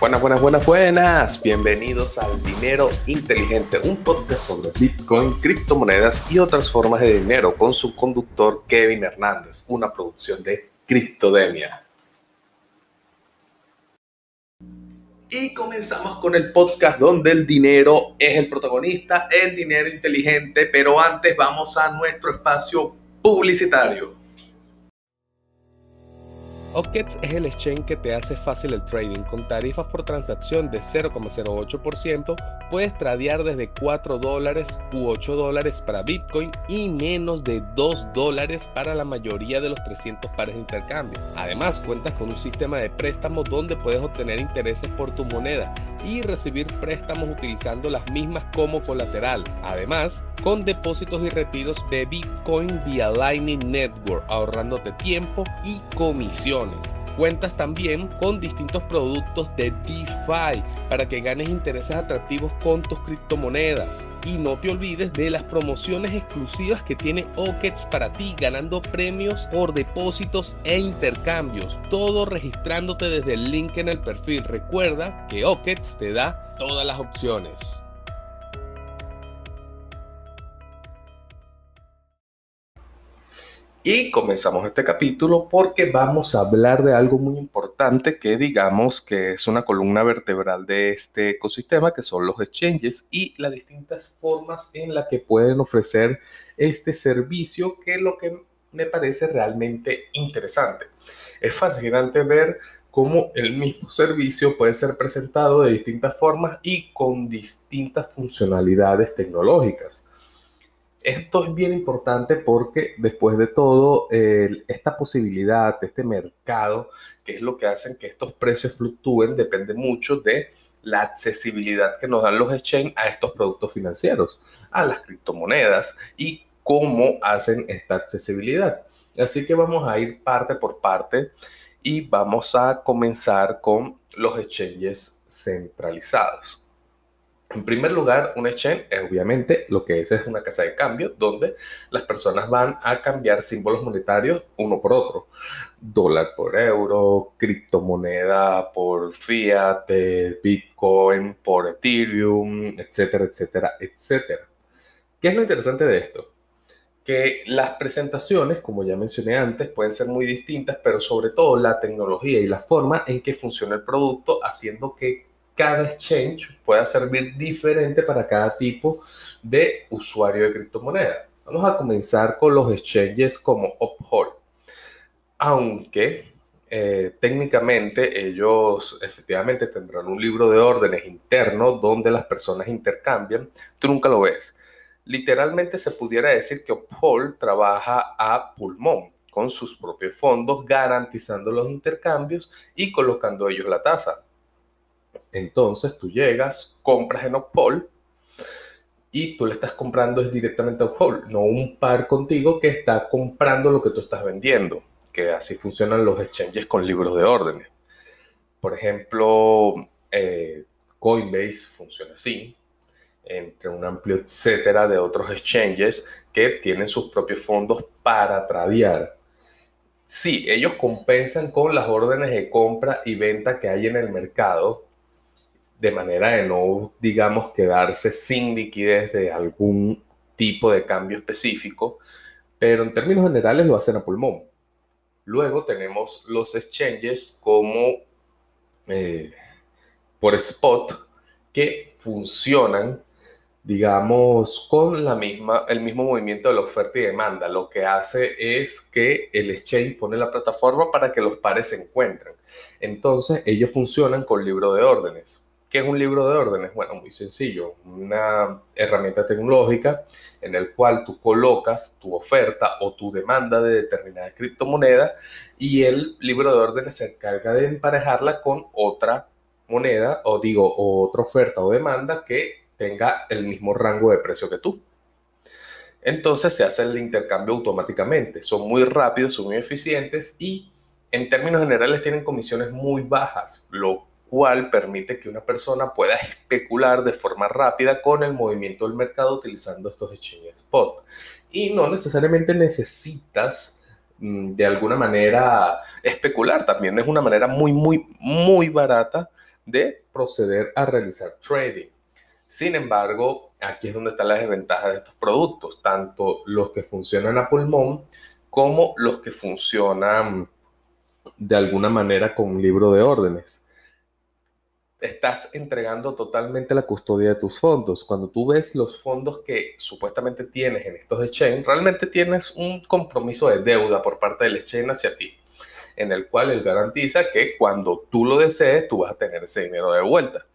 Buenas, buenas, buenas, buenas. Bienvenidos al Dinero Inteligente, un podcast sobre Bitcoin, criptomonedas y otras formas de dinero con su conductor Kevin Hernández, una producción de Criptodemia. Y comenzamos con el podcast donde el dinero es el protagonista, el dinero inteligente, pero antes vamos a nuestro espacio publicitario. OKEX es el exchange que te hace fácil el trading. Con tarifas por transacción de 0,08%, puedes tradear desde 4 dólares u 8 dólares para Bitcoin y menos de 2 dólares para la mayoría de los 300 pares de intercambio. Además, cuentas con un sistema de préstamos donde puedes obtener intereses por tu moneda y recibir préstamos utilizando las mismas como colateral. Además, con depósitos y retiros de Bitcoin vía Lightning Network, ahorrándote tiempo y Cuentas también con distintos productos de DeFi para que ganes intereses atractivos con tus criptomonedas. Y no te olvides de las promociones exclusivas que tiene OKEX para ti, ganando premios por depósitos e intercambios. Todo registrándote desde el link en el perfil. Recuerda que OKEX te da todas las opciones. Y comenzamos este capítulo porque vamos a hablar de algo muy importante que digamos que es una columna vertebral de este ecosistema, que son los exchanges y las distintas formas en las que pueden ofrecer este servicio, que es lo que me parece realmente interesante. Es fascinante ver cómo el mismo servicio puede ser presentado de distintas formas y con distintas funcionalidades tecnológicas. Esto es bien importante porque después de todo, esta posibilidad, este mercado, que es lo que hacen que estos precios fluctúen, depende mucho de la accesibilidad que nos dan los exchanges a estos productos financieros, a las criptomonedas y cómo hacen esta accesibilidad. Así que vamos a ir parte por parte y vamos a comenzar con los exchanges centralizados. En primer lugar, un exchange, obviamente, lo que es es una casa de cambio donde las personas van a cambiar símbolos monetarios uno por otro. Dólar por euro, criptomoneda por fiat, Bitcoin por Ethereum, etcétera, etcétera, etcétera. ¿Qué es lo interesante de esto? Que las presentaciones, como ya mencioné antes, pueden ser muy distintas, pero sobre todo la tecnología y la forma en que funciona el producto, haciendo que cada exchange pueda servir diferente para cada tipo de usuario de criptomoneda. Vamos a comenzar con los exchanges como Uphold. Aunque eh, técnicamente ellos efectivamente tendrán un libro de órdenes interno donde las personas intercambian, tú nunca lo ves. Literalmente se pudiera decir que Uphold trabaja a pulmón con sus propios fondos, garantizando los intercambios y colocando ellos la tasa. Entonces tú llegas, compras en Opol y tú le estás comprando directamente a Opol, no un par contigo que está comprando lo que tú estás vendiendo, que así funcionan los exchanges con libros de órdenes. Por ejemplo, eh, Coinbase funciona así, entre un amplio etcétera de otros exchanges que tienen sus propios fondos para tradear. Sí, ellos compensan con las órdenes de compra y venta que hay en el mercado, de manera de no, digamos, quedarse sin liquidez de algún tipo de cambio específico, pero en términos generales lo hacen a pulmón. Luego tenemos los exchanges como eh, por spot que funcionan, digamos, con la misma, el mismo movimiento de la oferta y demanda. Lo que hace es que el exchange pone la plataforma para que los pares se encuentren. Entonces ellos funcionan con libro de órdenes. ¿Qué es un libro de órdenes? Bueno, muy sencillo, una herramienta tecnológica en el cual tú colocas tu oferta o tu demanda de determinada criptomoneda y el libro de órdenes se encarga de emparejarla con otra moneda o digo otra oferta o demanda que tenga el mismo rango de precio que tú. Entonces se hace el intercambio automáticamente. Son muy rápidos, son muy eficientes y en términos generales tienen comisiones muy bajas, lo cual permite que una persona pueda especular de forma rápida con el movimiento del mercado utilizando estos exchanges spot. Y no necesariamente necesitas mm, de alguna manera especular, también es una manera muy, muy, muy barata de proceder a realizar trading. Sin embargo, aquí es donde está la desventaja de estos productos, tanto los que funcionan a pulmón como los que funcionan de alguna manera con un libro de órdenes estás entregando totalmente la custodia de tus fondos. Cuando tú ves los fondos que supuestamente tienes en estos exchange, realmente tienes un compromiso de deuda por parte del exchange hacia ti, en el cual él garantiza que cuando tú lo desees, tú vas a tener ese dinero de vuelta.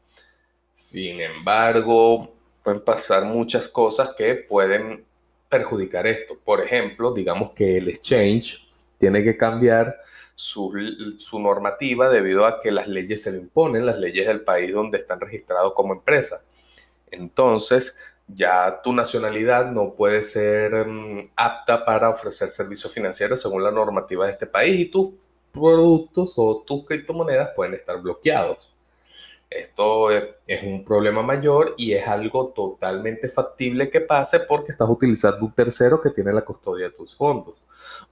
Sin embargo, pueden pasar muchas cosas que pueden perjudicar esto. Por ejemplo, digamos que el exchange tiene que cambiar su, normativa debido a que las leyes se le imponen, las leyes del país donde están registrados como empresa. Entonces, ya tu nacionalidad no puede ser mm, apta para ofrecer servicios financieros según la normativa de este país y tus productos o tus criptomonedas pueden estar bloqueados. Esto es un problema mayor y es algo totalmente factible que pase porque estás utilizando un tercero que tiene la custodia de tus fondos.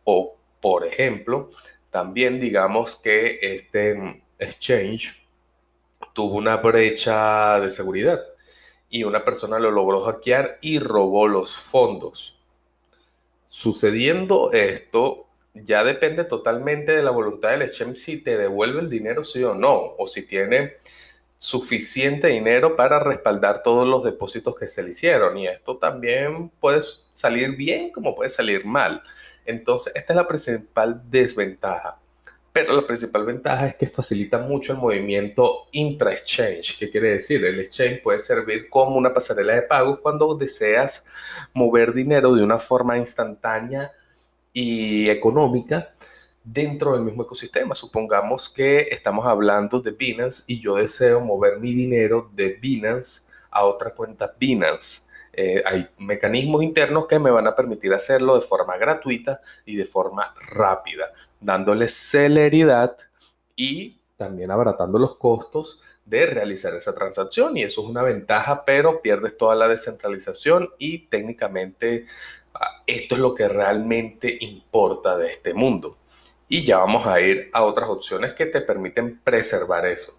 O, por ejemplo, también digamos que este exchange tuvo una brecha de seguridad y una persona lo logró hackear y robó los fondos. Sucediendo esto, ya depende totalmente de la voluntad del exchange si te devuelve el dinero sí o no, o si tiene suficiente dinero para respaldar todos los depósitos que se le hicieron. Y esto también puede salir bien como puede salir mal. Entonces, esta es la principal desventaja. Pero la principal ventaja es que facilita mucho el movimiento intra-exchange. ¿Qué quiere decir? El exchange puede servir como una pasarela de pago cuando deseas mover dinero de una forma instantánea y económica dentro del mismo ecosistema. Supongamos que estamos hablando de Binance y yo deseo mover mi dinero de Binance a otra cuenta Binance. Eh, hay mecanismos internos que me van a permitir hacerlo de forma gratuita y de forma rápida, dándole celeridad y también abaratando los costos de realizar esa transacción. Y eso es una ventaja, pero pierdes toda la descentralización y técnicamente ah, esto es lo que realmente importa de este mundo. Y ya vamos a ir a otras opciones que te permiten preservar eso.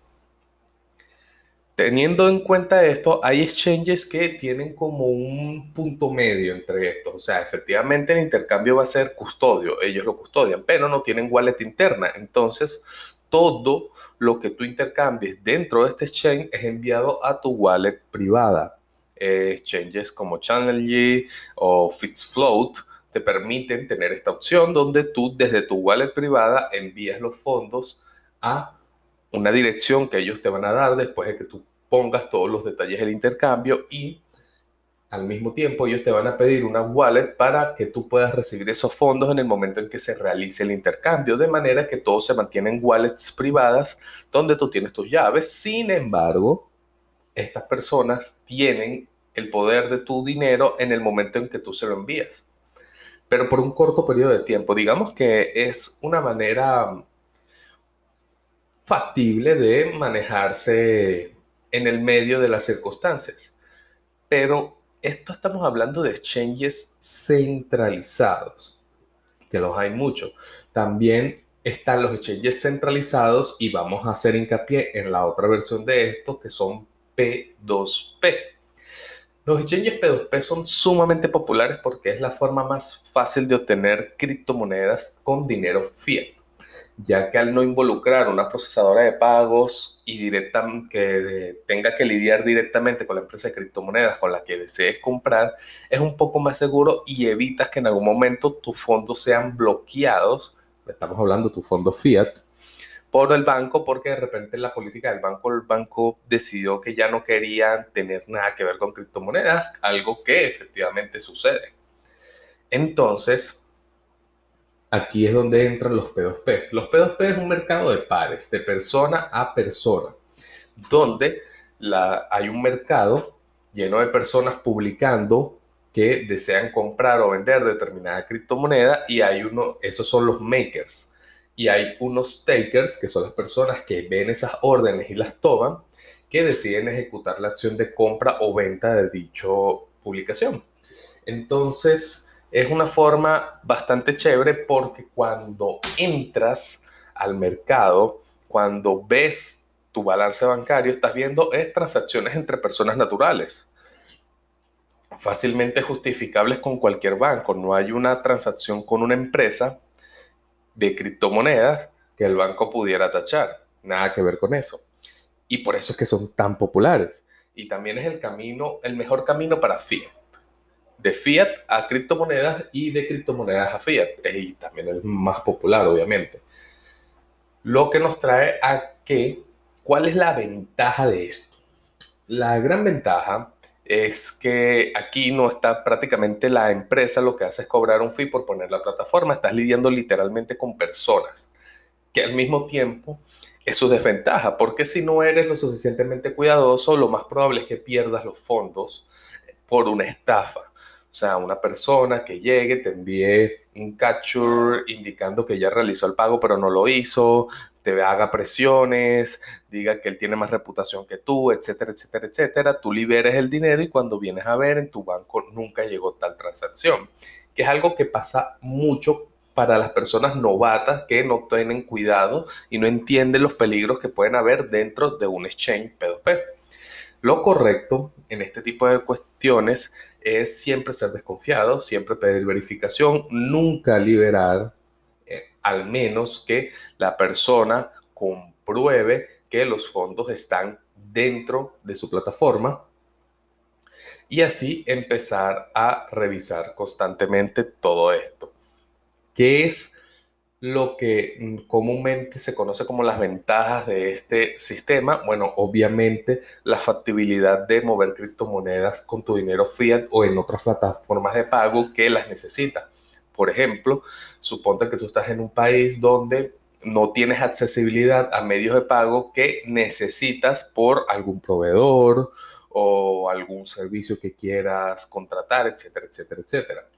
Teniendo en cuenta esto, hay exchanges que tienen como un punto medio entre estos. O sea, efectivamente el intercambio va a ser custodio, ellos lo custodian, pero no tienen wallet interna. Entonces, todo lo que tú intercambies dentro de este exchange es enviado a tu wallet privada. exchanges como Channel o FitzFloat te permiten tener esta opción donde tú desde tu wallet privada envías los fondos a una dirección que ellos te van a dar después de que tú pongas todos los detalles del intercambio y al mismo tiempo ellos te van a pedir una wallet para que tú puedas recibir esos fondos en el momento en que se realice el intercambio, de manera que todo se mantiene en wallets privadas donde tú tienes tus llaves. Sin embargo, estas personas tienen el poder de tu dinero en el momento en que tú se lo envías, pero por un corto periodo de tiempo. Digamos que es una manera factible de manejarse en el medio de las circunstancias. Pero esto estamos hablando de exchanges centralizados, que los hay muchos. También están los exchanges centralizados y vamos a hacer hincapié en la otra versión de esto que son P2P. Los exchanges P2P son sumamente populares porque es la forma más fácil de obtener criptomonedas con dinero fiat ya que al no involucrar una procesadora de pagos y directa, que tenga que lidiar directamente con la empresa de criptomonedas con la que desees comprar, es un poco más seguro y evitas que en algún momento tus fondos sean bloqueados, estamos hablando de tus fondos fiat, por el banco, porque de repente la política del banco, el banco decidió que ya no querían tener nada que ver con criptomonedas, algo que efectivamente sucede. Entonces, aquí es donde entran los P2P. Los P2P es un mercado de pares, de persona a persona, donde hay un mercado lleno de personas publicando que desean comprar o vender determinada criptomoneda y hay uno, esos son los makers. Y hay unos takers, que son las personas que ven esas órdenes y las toman, que deciden ejecutar la acción de compra o venta de dicho publicación. Entonces, es una forma bastante chévere porque cuando entras al mercado, cuando ves tu balance bancario, estás viendo es transacciones entre personas naturales, fácilmente justificables con cualquier banco. No hay una transacción con una empresa de criptomonedas que el banco pudiera tachar. Nada que ver con eso. Y por eso es que son tan populares. Y también es el camino, el mejor camino para fiat. De fiat a criptomonedas y de criptomonedas a fiat. Y también el más popular, obviamente. Lo que nos trae a que, ¿cuál es la ventaja de esto? La gran ventaja es que aquí no está prácticamente la empresa, lo que hace es cobrar un fee por poner la plataforma, estás lidiando literalmente con personas, que al mismo tiempo es su desventaja, porque si no eres lo suficientemente cuidadoso, lo más probable es que pierdas los fondos por una estafa. Sea, una persona que llegue, te envíe un capture indicando que ya realizó el pago pero no lo hizo, te haga presiones, diga que él tiene más reputación que tú, etcétera, etcétera, etcétera. Tú liberes el dinero y cuando vienes a ver en tu banco nunca llegó tal transacción, que es algo que pasa mucho para las personas novatas que no tienen cuidado y no entienden los peligros que pueden haber dentro de un exchange P2P. Lo correcto en este tipo de cuestiones es siempre ser desconfiado, siempre pedir verificación, nunca liberar, eh, al menos que la persona compruebe que los fondos están dentro de su plataforma y así empezar a revisar constantemente todo esto. ¿Qué es lo que mm, comúnmente se conoce como las ventajas de este sistema? Bueno, obviamente la factibilidad de mover criptomonedas con tu dinero fiat o en otras plataformas de pago que las necesita. Por ejemplo, suponte que tú estás en un país donde no tienes accesibilidad a medios de pago que necesitas por algún proveedor o algún servicio que quieras contratar, etcétera, etcétera, etcétera.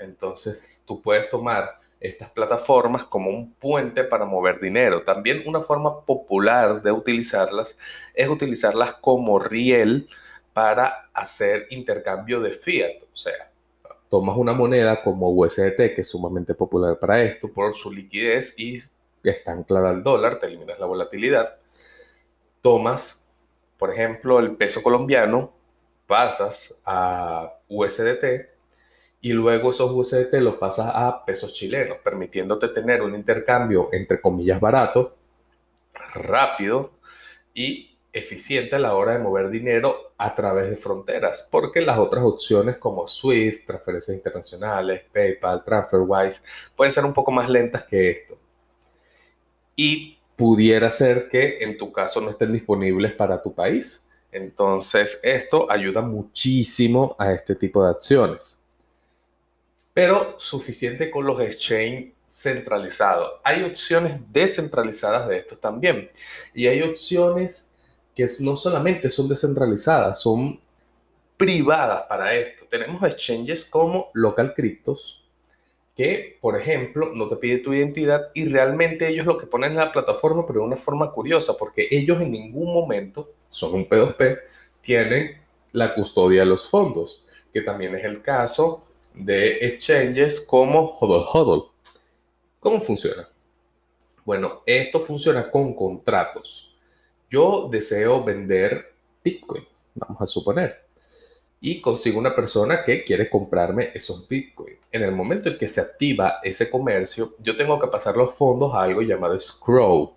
Entonces, tú puedes tomar estas plataformas como un puente para mover dinero. También una forma popular de utilizarlas es utilizarlas como riel para hacer intercambio de fiat. O sea, tomas una moneda como USDT, que es sumamente popular para esto por su liquidez y está anclada al dólar, te eliminas la volatilidad. Tomas, por ejemplo, el peso colombiano, pasas a USDT y luego esos USDT los pasas a pesos chilenos, permitiéndote tener un intercambio entre comillas barato, rápido y eficiente a la hora de mover dinero a través de fronteras, porque las otras opciones como Swift, transferencias internacionales, PayPal, TransferWise pueden ser un poco más lentas que esto. Y pudiera ser que en tu caso no estén disponibles para tu país. Entonces, esto ayuda muchísimo a este tipo de acciones pero suficiente con los exchange centralizados. Hay opciones descentralizadas de estos también. Y hay opciones que no solamente son descentralizadas, son privadas para esto. Tenemos exchanges como Local Cryptos, que, por ejemplo, no te pide tu identidad y realmente ellos lo que ponen en la plataforma, pero de una forma curiosa, porque ellos en ningún momento, son un P2P, tienen la custodia de los fondos, que también es el caso de exchanges como HODL HODL. ¿Cómo funciona? Bueno, esto funciona con contratos. Yo deseo vender Bitcoin, vamos a suponer, y consigo una persona que quiere comprarme esos Bitcoin. En el momento en que se activa ese comercio, yo tengo que pasar los fondos a algo llamado scroll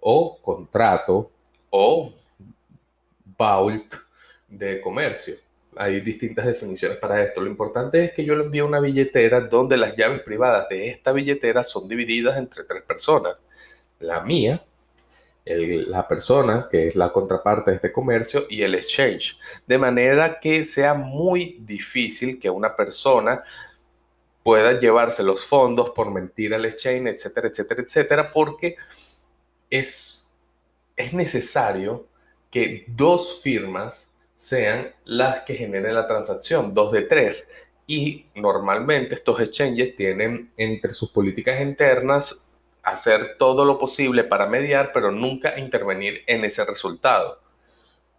o contrato o vault de comercio hay distintas definiciones para esto. Lo importante es que yo le envío una billetera donde las llaves privadas de esta billetera son divididas entre tres personas. La mía, la persona que es la contraparte de este comercio y el exchange. De manera que sea muy difícil que una persona pueda llevarse los fondos por mentir al exchange, etcétera, etcétera, etcétera, porque es, es necesario que dos firmas sean las que generen la transacción, dos de tres. Y normalmente estos exchanges tienen entre sus políticas internas hacer todo lo posible para mediar, pero nunca intervenir en ese resultado.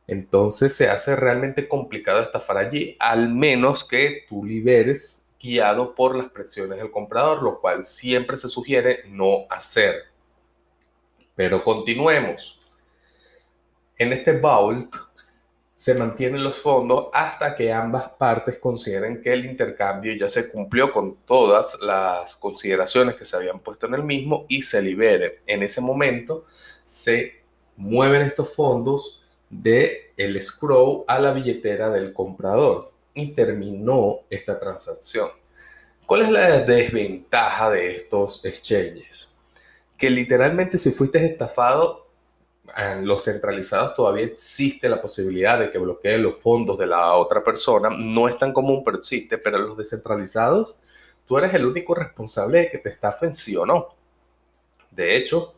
Entonces se hace realmente complicado estafar allí, al menos que tú liberes guiado por las presiones del comprador, lo cual siempre se sugiere no hacer. Pero continuemos. En este vault se mantienen los fondos hasta que ambas partes consideren que el intercambio ya se cumplió con todas las consideraciones que se habían puesto en el mismo y se libere. En ese momento se mueven estos fondos de el scroll a la billetera del comprador y terminó esta transacción. ¿Cuál es la desventaja de estos exchanges? Que literalmente si fuiste estafado, los centralizados todavía existe la posibilidad de que bloqueen los fondos de la otra persona. No es tan común, pero existe. Pero en los descentralizados, tú eres el único responsable de que te estafen sí o no. De hecho,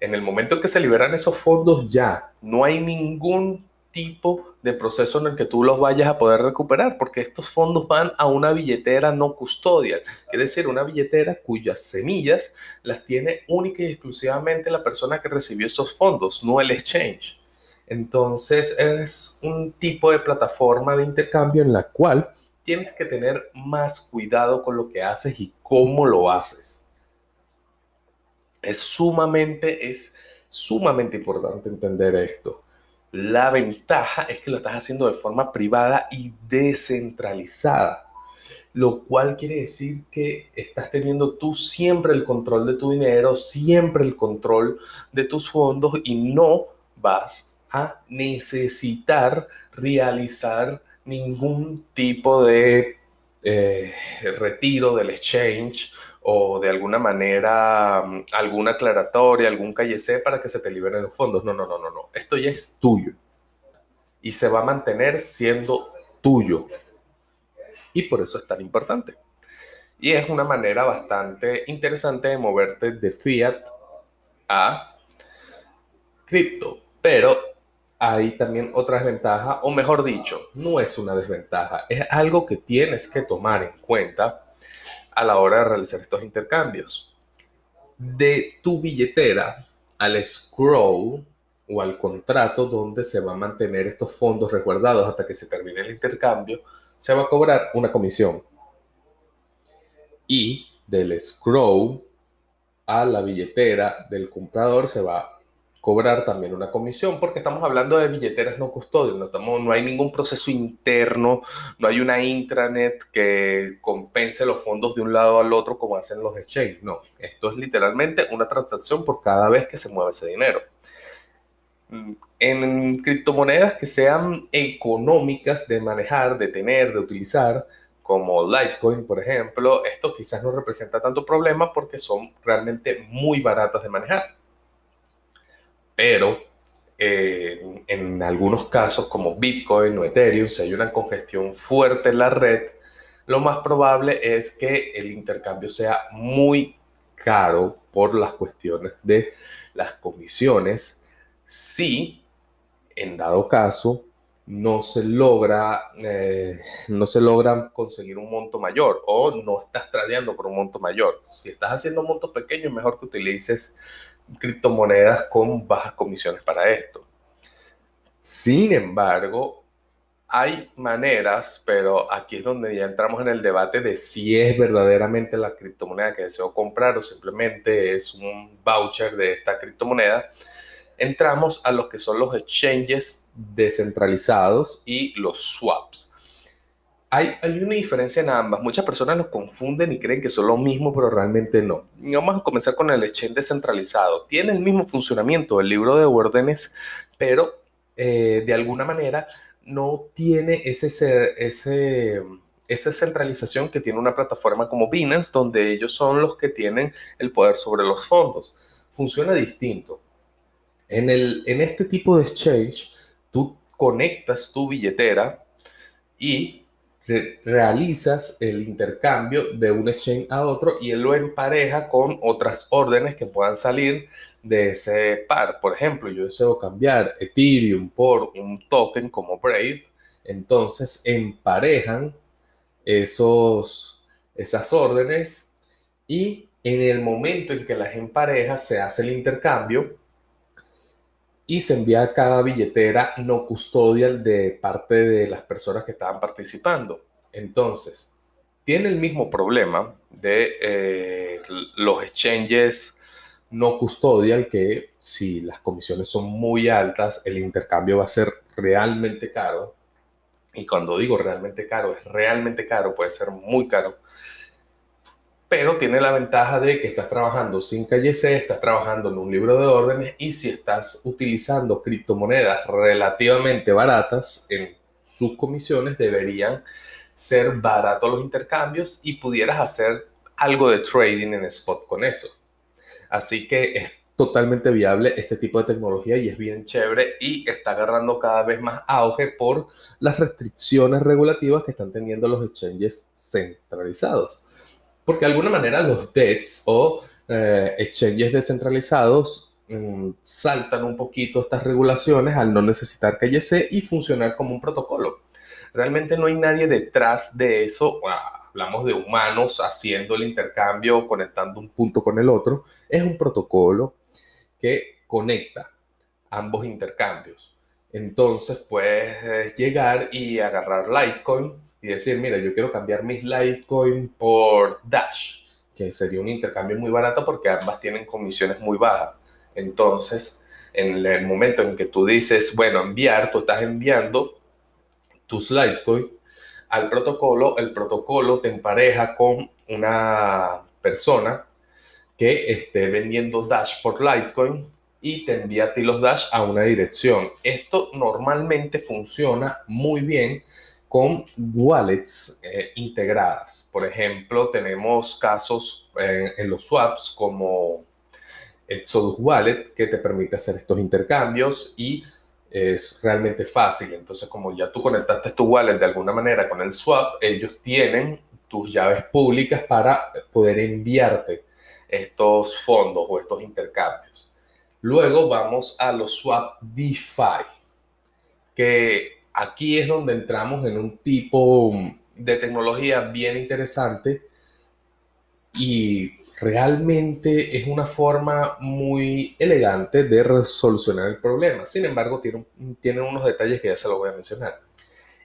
en el momento en que se liberan esos fondos ya no hay ningún tipo de proceso en el que tú los vayas a poder recuperar, porque estos fondos van a una billetera no custodial, es decir, una billetera cuyas semillas las tiene única y exclusivamente la persona que recibió esos fondos, no el exchange. Entonces es un tipo de plataforma de intercambio en la cual tienes que tener más cuidado con lo que haces y cómo lo haces. Es sumamente, es sumamente importante entender esto. La ventaja es que lo estás haciendo de forma privada y descentralizada, lo cual quiere decir que estás teniendo tú siempre el control de tu dinero, siempre el control de tus fondos y no vas a necesitar realizar ningún tipo de eh, retiro del exchange o de alguna manera mm, alguna aclaratoria, algún C para que se te liberen los fondos. No, no, no, no, no. Esto ya es tuyo y se va a mantener siendo tuyo. Y por eso es tan importante. Y es una manera bastante interesante de moverte de fiat a cripto. Pero hay también otra desventaja, o mejor dicho, no es una desventaja, es algo que tienes que tomar en cuenta a la hora de realizar estos intercambios. De tu billetera al scroll o al contrato donde se va a mantener estos fondos resguardados hasta que se termine el intercambio, se va a cobrar una comisión. Y del scroll a la billetera del comprador se va cobrar también una comisión porque estamos hablando de billeteras no custodias, no, estamos, no hay ningún proceso interno, no hay una intranet que compense los fondos de un lado al otro como hacen los exchanges, no, esto es literalmente una transacción por cada vez que se mueve ese dinero. En criptomonedas que sean económicas de manejar, de tener, de utilizar, como Litecoin, por ejemplo, esto quizás no representa tanto problema porque son realmente muy baratas de manejar pero eh, en algunos casos como Bitcoin o Ethereum, si hay una congestión fuerte en la red, lo más probable es que el intercambio sea muy caro por las cuestiones de las comisiones. Si en dado caso no se logra eh, no se logra conseguir un monto mayor o no estás tradeando por un monto mayor. Si estás haciendo montos pequeños mejor que utilices criptomonedas con bajas comisiones para esto. Sin embargo, hay maneras, pero aquí es donde ya entramos en el debate de si es verdaderamente la criptomoneda que deseo comprar o simplemente es un voucher de esta criptomoneda. Entramos a lo que son los exchanges descentralizados y los swaps. Hay, una diferencia en ambas. Muchas personas los confunden y creen que son lo mismo, pero realmente no. vamos a comenzar con el exchange descentralizado. Tiene el mismo funcionamiento del libro de órdenes, pero eh, de alguna manera no tiene ese, ese, esa centralización que tiene una plataforma como Binance, donde ellos son los que tienen el poder sobre los fondos. Funciona distinto. En, el, en este tipo de exchange, tú conectas tu billetera y realizas el intercambio de un exchange a otro y él lo empareja con otras órdenes que puedan salir de ese par. Por ejemplo, yo deseo cambiar Ethereum por un token como Brave, entonces emparejan esos, esas órdenes y en el momento en que las empareja se hace el intercambio y se envía a cada billetera no custodial de parte de las personas que estaban participando. Entonces, tiene el mismo problema de eh, los exchanges no custodial que si las comisiones son muy altas, el intercambio va a ser realmente caro. Y cuando digo realmente caro, es realmente caro, puede ser muy caro. Pero tiene la ventaja de que estás trabajando sin calle C, estás trabajando en un libro de órdenes y si estás utilizando criptomonedas relativamente baratas en sus comisiones, deberían ser baratos los intercambios y pudieras hacer algo de trading en spot con eso. Así que es totalmente viable este tipo de tecnología y es bien chévere y está agarrando cada vez más auge por las restricciones regulativas que están teniendo los exchanges centralizados. Porque de alguna manera los DEX o eh, exchanges descentralizados mm, saltan un poquito estas regulaciones al no necesitar KYC y funcionar como un protocolo. Realmente no hay nadie detrás de eso. hablamos de humanos haciendo el intercambio, conectando un punto con el otro. Es un protocolo que conecta ambos intercambios. Entonces puedes llegar y agarrar Litecoin y decir, mira, yo quiero cambiar mis Litecoin por Dash, que sería un intercambio muy barato porque ambas tienen comisiones muy bajas. Entonces, en el momento en que tú dices, bueno, enviar, tú estás enviando tus Litecoin al protocolo, el protocolo te empareja con una persona que esté vendiendo Dash por Litecoin y te envía a ti los Dash a una dirección. Esto normalmente funciona muy bien con wallets eh, integradas. Por ejemplo, tenemos casos en, en los swaps como Exodus Wallet que te permite hacer estos intercambios y es realmente fácil. Entonces, como ya tú conectaste tu wallet de alguna manera con el swap, ellos tienen tus llaves públicas para poder enviarte estos fondos o estos intercambios. Luego vamos a los swap DeFi, que aquí es donde entramos en un tipo de tecnología bien interesante y realmente es una forma muy elegante de resolucionar el problema. Sin embargo, tienen, unos detalles que ya se los voy a mencionar.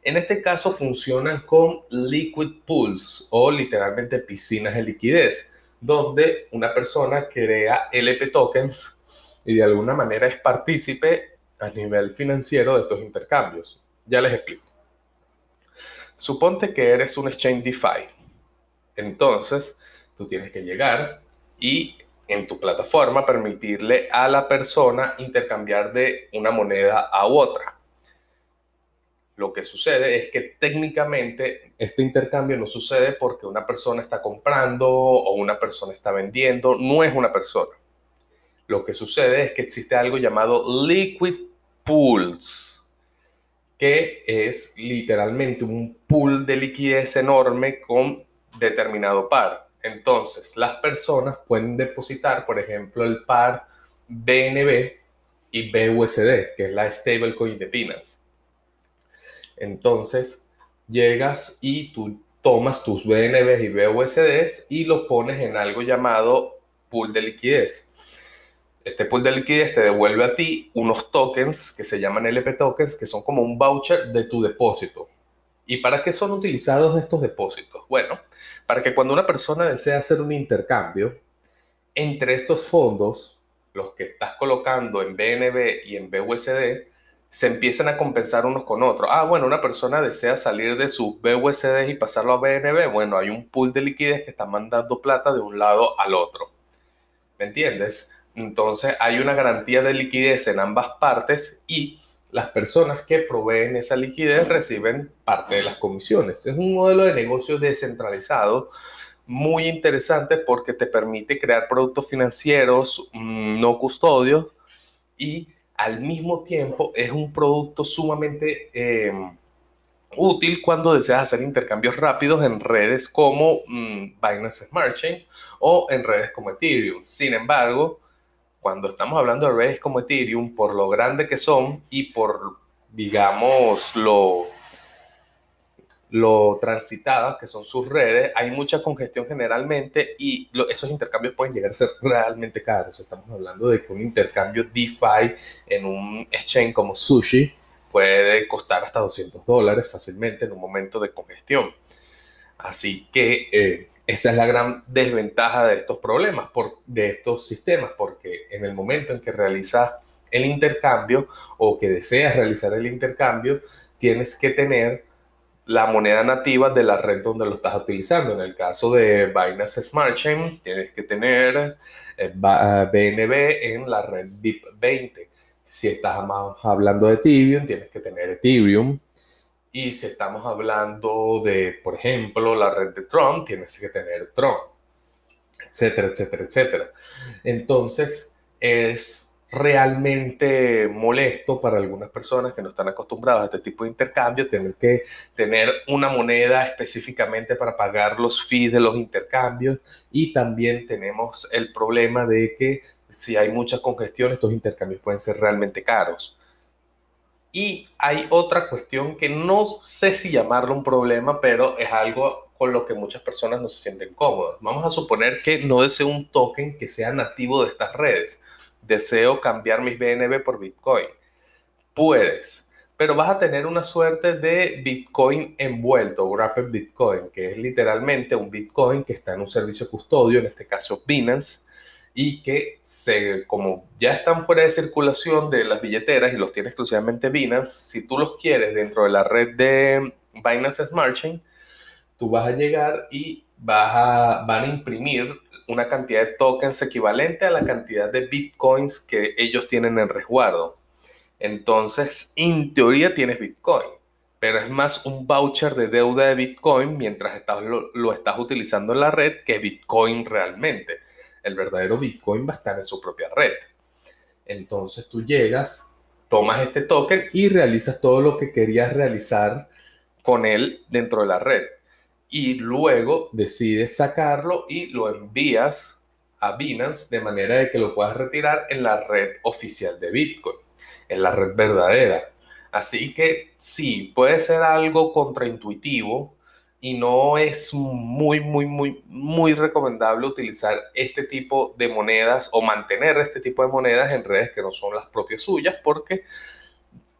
En este caso funcionan con liquid pools o literalmente piscinas de liquidez, donde una persona crea LP tokens y de alguna manera es partícipe a nivel financiero de estos intercambios. Ya les explico. Suponte que eres un exchange DeFi. Entonces, Tú tienes que llegar y en tu plataforma permitirle a la persona intercambiar de una moneda a otra. Lo que sucede es que técnicamente este intercambio no sucede porque una persona está comprando o una persona está vendiendo, no es una persona. Lo que sucede es que existe algo llamado liquid pools, que es literalmente un pool de liquidez enorme con determinado par. Entonces, las personas pueden depositar, por ejemplo, el par BNB y BUSD, que es la stablecoin de Binance. Entonces, llegas y tú tomas tus BNB y BUSDs y lo pones en algo llamado pool de liquidez. Este pool de liquidez te devuelve a ti unos tokens que se llaman LP tokens, que son como un voucher de tu depósito. ¿Y para qué son utilizados estos depósitos? Bueno, para que cuando una persona desea hacer un intercambio, entre estos fondos, los que estás colocando en BNB y en BUSD, se empiezan a compensar unos con otros. Ah, bueno, una persona desea salir de sus BUSD y pasarlo a BNB. Bueno, hay un pool de liquidez que está mandando plata de un lado al otro. ¿Me entiendes? Entonces hay una garantía de liquidez en ambas partes y las personas que proveen esa liquidez reciben parte de las comisiones. Es un modelo de negocio descentralizado muy interesante porque te permite crear productos financieros mm, no custodios y al mismo tiempo es un producto sumamente em, útil cuando deseas hacer intercambios rápidos en redes como mm, Binance Smart Chain o en redes como Ethereum. Sin embargo, cuando estamos hablando de redes como Ethereum, por lo grande que son y por, digamos, lo, transitadas que son sus redes, hay mucha congestión generalmente y esos intercambios pueden llegar a ser realmente caros. Estamos hablando de que un intercambio DeFi en un exchange como Sushi puede costar hasta 200 dólares fácilmente en un momento de congestión. Así que eh, esa es la gran desventaja de estos problemas, por, de estos sistemas, porque en el momento en que realizas el intercambio o que deseas realizar el intercambio, tienes que tener la moneda nativa de la red donde lo estás utilizando. En el caso de Binance Smart Chain, tienes que tener BNB eh, en la red BIP20. Si estás hablando de Ethereum, tienes que tener Ethereum. Y si estamos hablando de, por ejemplo, la red de Tron, tienes que tener Tron, etcétera, etcétera, etcétera. Entonces, es realmente molesto para algunas personas que no están acostumbradas a este tipo de intercambio, tener que tener una moneda específicamente para pagar los fees de los intercambios y también tenemos el problema de que si hay mucha congestión estos intercambios pueden ser realmente caros. Y hay otra cuestión que no sé si llamarlo un problema, pero es algo con lo que muchas personas no se sienten cómodas. Vamos a suponer que no deseo un token que sea nativo de estas redes deseo cambiar mis BNB por Bitcoin. Puedes, pero vas a tener una suerte de Bitcoin envuelto, Wrapped Bitcoin, que es literalmente un Bitcoin que está en un servicio custodio, en este caso Binance, y que se, como ya están fuera de circulación de las billeteras y los tiene exclusivamente Binance, si tú los quieres dentro de la red de Binance Smart Chain, tú vas a llegar y vas a, van a imprimir una cantidad de tokens equivalente a la cantidad de bitcoins que ellos tienen en resguardo. Entonces, en teoría tienes bitcoin, pero es más un voucher de deuda de bitcoin mientras estás, lo, estás utilizando en la red que bitcoin realmente. El verdadero bitcoin va a estar en su propia red. Entonces tú llegas, tomas este token y realizas todo lo que querías realizar con él dentro de la red y luego decides sacarlo y lo envías a Binance de manera de que lo puedas retirar en la red oficial de Bitcoin, en la red verdadera. Así que sí, puede ser algo contraintuitivo y no es muy, muy, muy, muy recomendable utilizar este tipo de monedas o mantener este tipo de monedas en redes que no son las propias suyas porque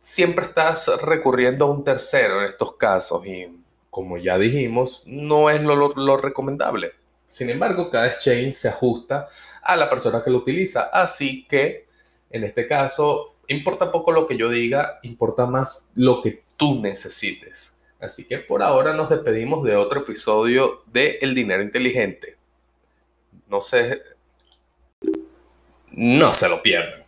siempre estás recurriendo a un tercero en estos casos y como ya dijimos, no es lo, recomendable. Sin embargo, cada exchange se ajusta a la persona que lo utiliza. Así que, en este caso, importa poco lo que yo diga, importa más lo que tú necesites. Así que por ahora nos despedimos de otro episodio de El Dinero Inteligente. No sé... No se lo pierdan.